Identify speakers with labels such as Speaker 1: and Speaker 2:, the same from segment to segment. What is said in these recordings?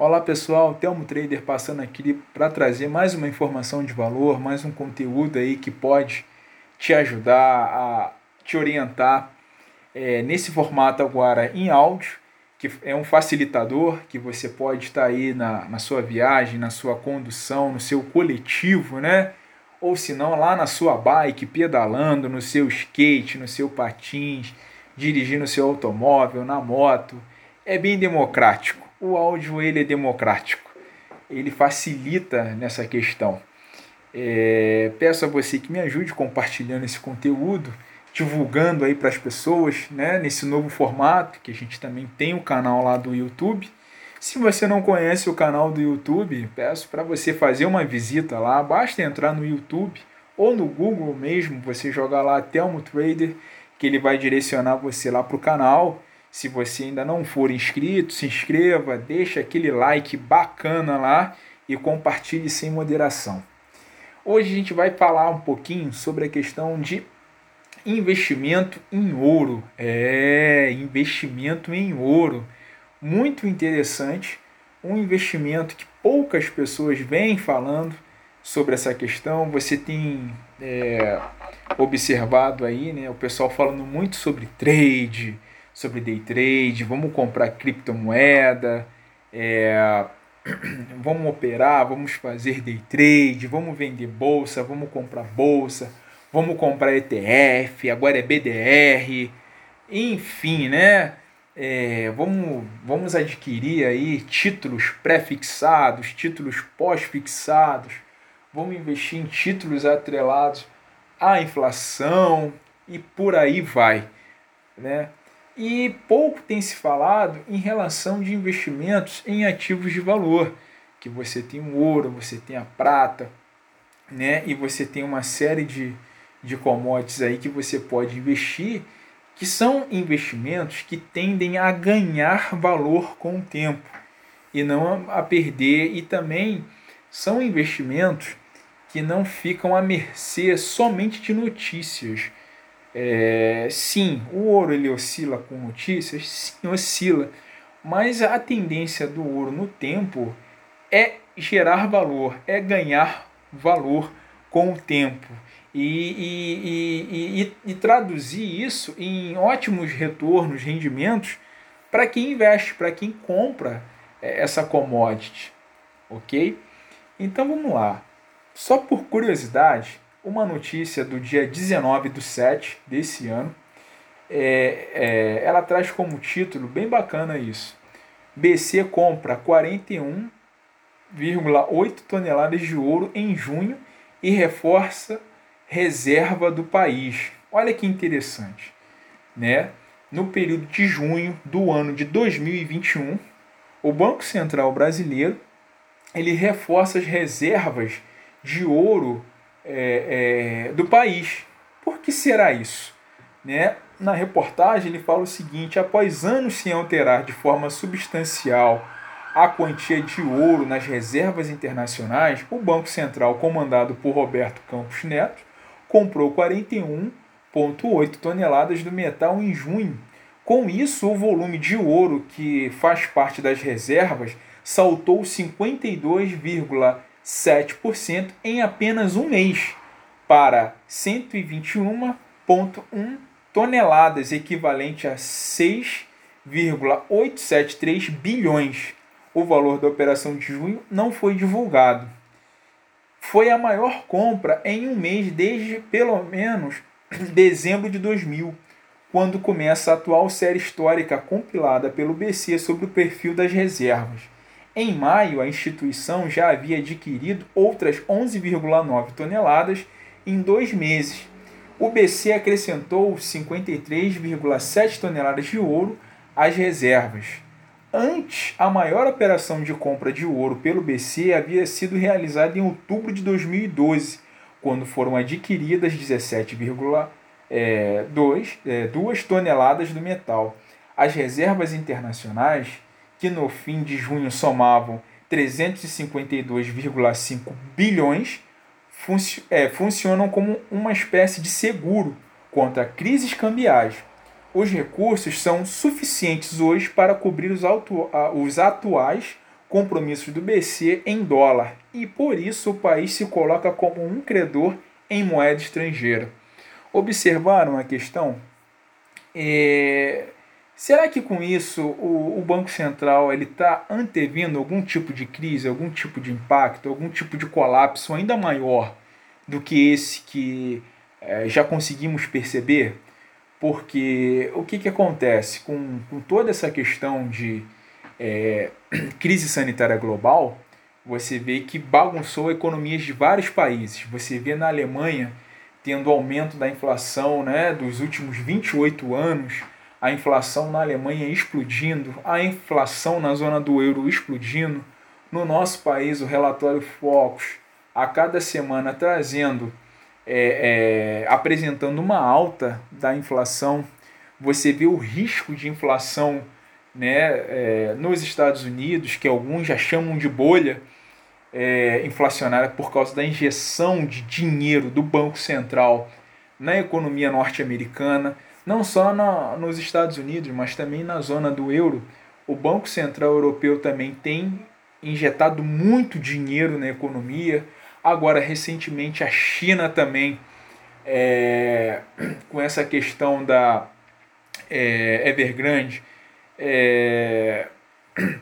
Speaker 1: Olá pessoal, Telmo Trader passando aqui para trazer mais uma informação de valor, mais um conteúdo aí que pode te ajudar a te orientar é, nesse formato agora em áudio, que é um facilitador que você pode estar aí na, na sua viagem, na sua condução, no seu coletivo, né? Ou se não, lá na sua bike, pedalando, no seu skate, no seu patins, dirigindo seu automóvel, na moto. É bem democrático o áudio ele é democrático, ele facilita nessa questão. É, peço a você que me ajude compartilhando esse conteúdo, divulgando aí para as pessoas, né, nesse novo formato, que a gente também tem o canal lá do YouTube. Se você não conhece o canal do YouTube, peço para você fazer uma visita lá, basta entrar no YouTube ou no Google mesmo, você jogar lá Telmo Trader, que ele vai direcionar você lá para o canal se você ainda não for inscrito, se inscreva, deixa aquele like bacana lá e compartilhe sem moderação. Hoje a gente vai falar um pouquinho sobre a questão de investimento em ouro. É, investimento em ouro. Muito interessante, um investimento que poucas pessoas vêm falando sobre essa questão. Você tem é, observado aí, né, o pessoal falando muito sobre trade, sobre day trade, vamos comprar criptomoeda, é, vamos operar, vamos fazer day trade, vamos vender bolsa, vamos comprar bolsa, vamos comprar ETF, agora é BDR, enfim, né? É, vamos, vamos adquirir aí títulos pré-fixados, títulos pós-fixados, vamos investir em títulos atrelados à inflação e por aí vai, né? E pouco tem se falado em relação de investimentos em ativos de valor, que você tem o ouro, você tem a prata, né? E você tem uma série de, de commodities aí que você pode investir, que são investimentos que tendem a ganhar valor com o tempo e não a perder, e também são investimentos que não ficam à mercê somente de notícias é, sim, o ouro ele oscila com notícias? Sim, oscila. Mas a tendência do ouro no tempo é gerar valor, é ganhar valor com o tempo. E, e, e, e, traduzir isso em ótimos retornos, rendimentos para quem investe, para quem compra é, essa commodity. Ok? Então vamos lá. Só por curiosidade, uma notícia do dia 19 do 7 desse ano. É, é, ela traz como título, bem bacana isso. BC compra 41,8 toneladas de ouro em junho e reforça reserva do país. Olha que interessante, né? No período de junho do ano de 2021, o Banco Central Brasileiro ele reforça as reservas de ouro é, é, do país. Por que será isso? Né? Na reportagem ele fala o seguinte: após anos sem alterar de forma substancial a quantia de ouro nas reservas internacionais, o Banco Central, comandado por Roberto Campos Neto, comprou 41,8 toneladas do metal em junho. Com isso, o volume de ouro que faz parte das reservas saltou 52,5%. 7% em apenas um mês, para 121,1 toneladas, equivalente a 6,873 bilhões. O valor da operação de junho não foi divulgado. Foi a maior compra em um mês desde pelo menos dezembro de 2000, quando começa a atual série histórica compilada pelo BC sobre o perfil das reservas. Em maio, a instituição já havia adquirido outras 11,9 toneladas em dois meses. O BC acrescentou 53,7 toneladas de ouro às reservas. Antes, a maior operação de compra de ouro pelo BC havia sido realizada em outubro de 2012, quando foram adquiridas 17,2 é, é, toneladas do metal. As reservas internacionais que no fim de junho somavam 352,5 bilhões, func é, funcionam como uma espécie de seguro contra crises cambiais. Os recursos são suficientes hoje para cobrir os, os atuais compromissos do BC em dólar e por isso o país se coloca como um credor em moeda estrangeira. Observaram a questão? É... Será que com isso o, o Banco Central ele está antevindo algum tipo de crise, algum tipo de impacto, algum tipo de colapso ainda maior do que esse que é, já conseguimos perceber? Porque o que, que acontece com, com toda essa questão de é, crise sanitária global? Você vê que bagunçou economias de vários países. Você vê na Alemanha tendo aumento da inflação né, dos últimos 28 anos, a inflação na Alemanha explodindo, a inflação na zona do euro explodindo. No nosso país, o relatório Focus, a cada semana trazendo é, é, apresentando uma alta da inflação. Você vê o risco de inflação né, é, nos Estados Unidos, que alguns já chamam de bolha é, inflacionária por causa da injeção de dinheiro do Banco Central na economia norte-americana, não só na, nos Estados Unidos, mas também na zona do euro. O Banco Central Europeu também tem injetado muito dinheiro na economia Agora, recentemente, a China também, é, com essa questão da é, Evergrande, é,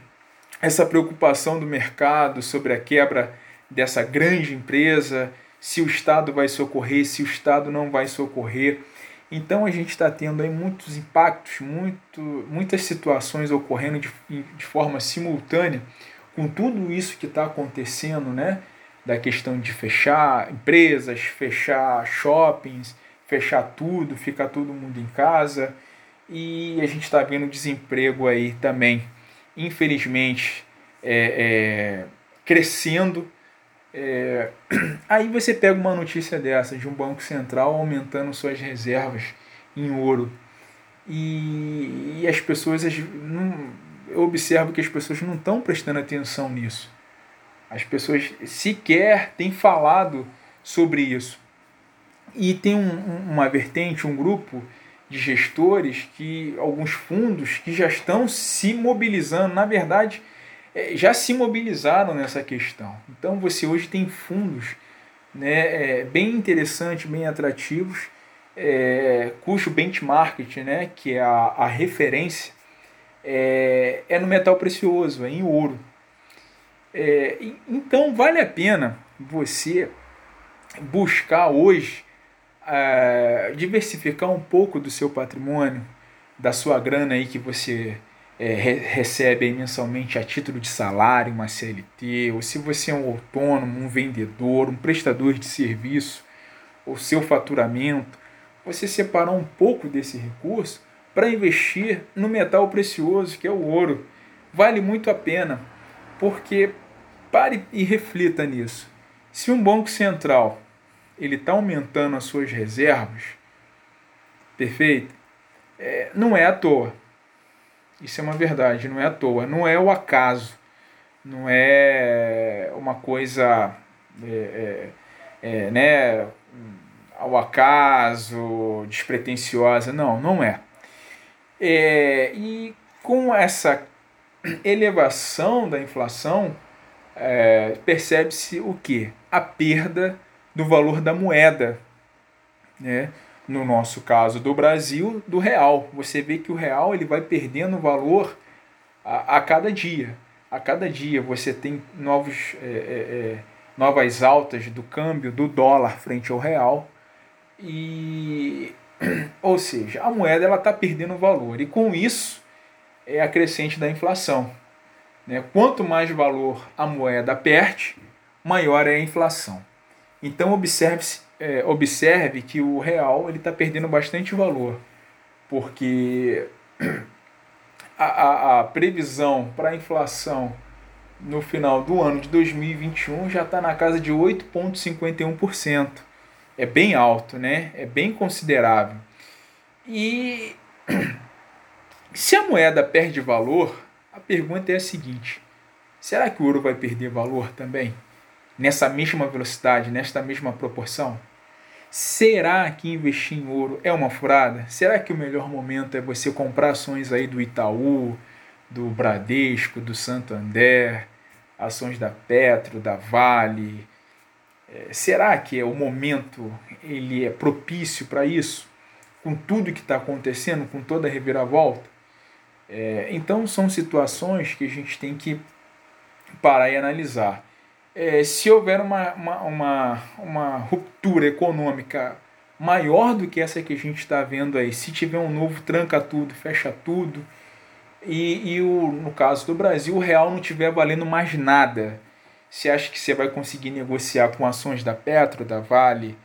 Speaker 1: essa preocupação do mercado sobre a quebra dessa grande empresa, se o Estado vai socorrer, se o Estado não vai socorrer. Então a gente está tendo aí muitos impactos, muito, muitas situações ocorrendo de, de forma simultânea com tudo isso que está acontecendo, né? da questão de fechar empresas, fechar shoppings, fechar tudo, ficar todo mundo em casa. E a gente está vendo desemprego aí também, infelizmente, é, é, crescendo. É, aí você pega uma notícia dessa, de um Banco Central aumentando suas reservas em ouro. E, e as pessoas, não, eu observo que as pessoas não estão prestando atenção nisso. As pessoas sequer têm falado sobre isso. E tem um, uma vertente, um grupo de gestores, que alguns fundos que já estão se mobilizando, na verdade, já se mobilizaram nessa questão. Então você hoje tem fundos né, é, bem interessantes, bem atrativos, é, cujo benchmark, né, que é a, a referência, é, é no metal precioso, é em ouro. É, então vale a pena você buscar hoje é, diversificar um pouco do seu patrimônio, da sua grana aí que você é, re recebe mensalmente a título de salário, uma CLT, ou se você é um autônomo, um vendedor, um prestador de serviço, o seu faturamento, você separar um pouco desse recurso para investir no metal precioso que é o ouro. Vale muito a pena, porque Pare e reflita nisso. Se um banco central ele está aumentando as suas reservas, perfeito? É, não é à toa. Isso é uma verdade, não é à toa. Não é o acaso. Não é uma coisa é, é, é né, ao acaso, despretensiosa. Não, não é. é. E com essa elevação da inflação, é, percebe-se o que? A perda do valor da moeda. Né? No nosso caso do Brasil, do real. Você vê que o real ele vai perdendo valor a, a cada dia. A cada dia você tem novos, é, é, é novas altas do câmbio do dólar frente ao real. E, ou seja, a moeda ela está perdendo valor. E com isso é a crescente da inflação. Né? Quanto mais valor a moeda perde, maior é a inflação. Então observe, é, observe que o real está perdendo bastante valor, porque a, a, a previsão para a inflação no final do ano de 2021 já está na casa de 8,51%. É bem alto, né? É bem considerável. E se a moeda perde valor, a pergunta é a seguinte: será que o ouro vai perder valor também? Nessa mesma velocidade, nesta mesma proporção? Será que investir em ouro é uma furada? Será que o melhor momento é você comprar ações aí do Itaú, do Bradesco, do Santander, ações da Petro, da Vale. É, será que é o momento ele é propício para isso? Com tudo que está acontecendo, com toda a reviravolta? É, então são situações que a gente tem que parar e analisar. É, se houver uma, uma, uma, uma ruptura econômica maior do que essa que a gente está vendo aí, se tiver um novo tranca tudo, fecha tudo, e, e o, no caso do Brasil, o real não tiver valendo mais nada, você acha que você vai conseguir negociar com ações da Petro, da Vale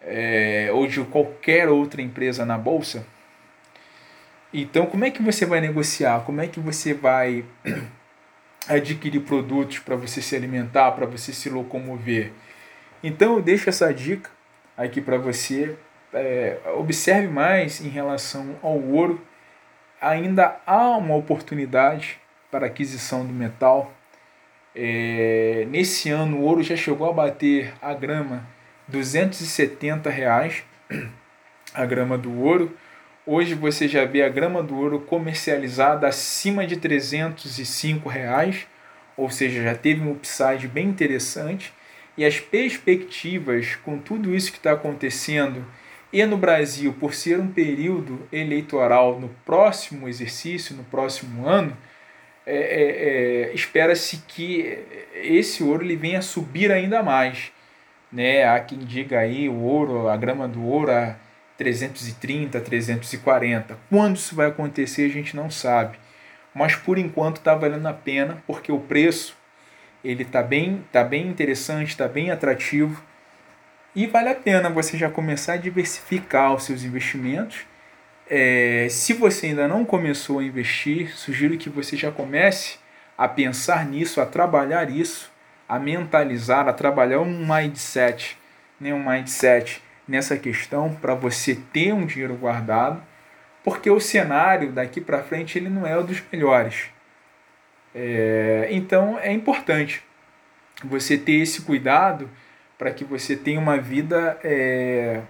Speaker 1: é, ou de qualquer outra empresa na bolsa? Então, como é que você vai negociar? Como é que você vai adquirir produtos para você se alimentar, para você se locomover? Então, eu deixo essa dica aqui para você. É, observe mais em relação ao ouro. Ainda há uma oportunidade para aquisição do metal. É, nesse ano, o ouro já chegou a bater a grama 270 reais a grama do ouro. Hoje você já vê a grama do ouro comercializada acima de 305 reais, ou seja, já teve um upside bem interessante. E as perspectivas com tudo isso que está acontecendo e no Brasil, por ser um período eleitoral no próximo exercício, no próximo ano, é, é, é, espera-se que esse ouro ele venha subir ainda mais. Né? Há quem diga aí o ouro, a grama do ouro a 330, 340. Quando isso vai acontecer a gente não sabe. Mas por enquanto está valendo a pena porque o preço ele está bem, tá bem interessante, está bem atrativo e vale a pena você já começar a diversificar os seus investimentos. É, se você ainda não começou a investir, sugiro que você já comece a pensar nisso, a trabalhar isso, a mentalizar, a trabalhar um mindset, né, um mindset nessa questão para você ter um dinheiro guardado, porque o cenário daqui para frente ele não é o dos melhores. É, então é importante você ter esse cuidado para que você tenha uma vida é,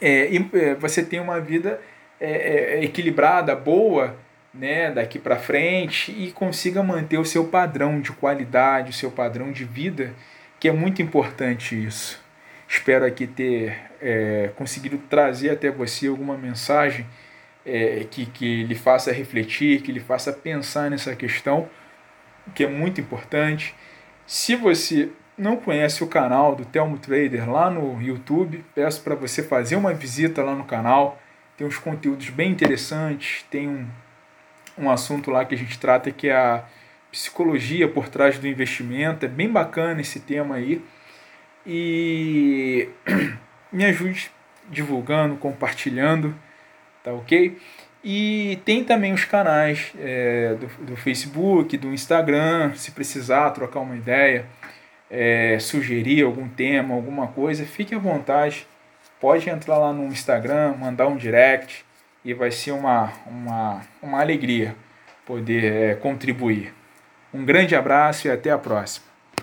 Speaker 1: é, é, você tenha uma vida é, é, equilibrada, boa, né, daqui para frente e consiga manter o seu padrão de qualidade, o seu padrão de vida, que é muito importante isso. Espero aqui ter é, conseguido trazer até você alguma mensagem é, que, que lhe faça refletir, que lhe faça pensar nessa questão, que é muito importante. Se você não conhece o canal do Telmo Trader lá no YouTube, peço para você fazer uma visita lá no canal. Tem uns conteúdos bem interessantes, tem um, um assunto lá que a gente trata que é a psicologia por trás do investimento. É bem bacana esse tema aí e me ajude divulgando, compartilhando, tá ok? E tem também os canais é, do, do Facebook, do Instagram, se precisar trocar uma ideia, é, sugerir algum tema, alguma coisa, fique à vontade. Pode entrar lá no Instagram, mandar um direct e vai ser uma, uma, uma alegria poder é, contribuir. Um grande abraço e até a próxima.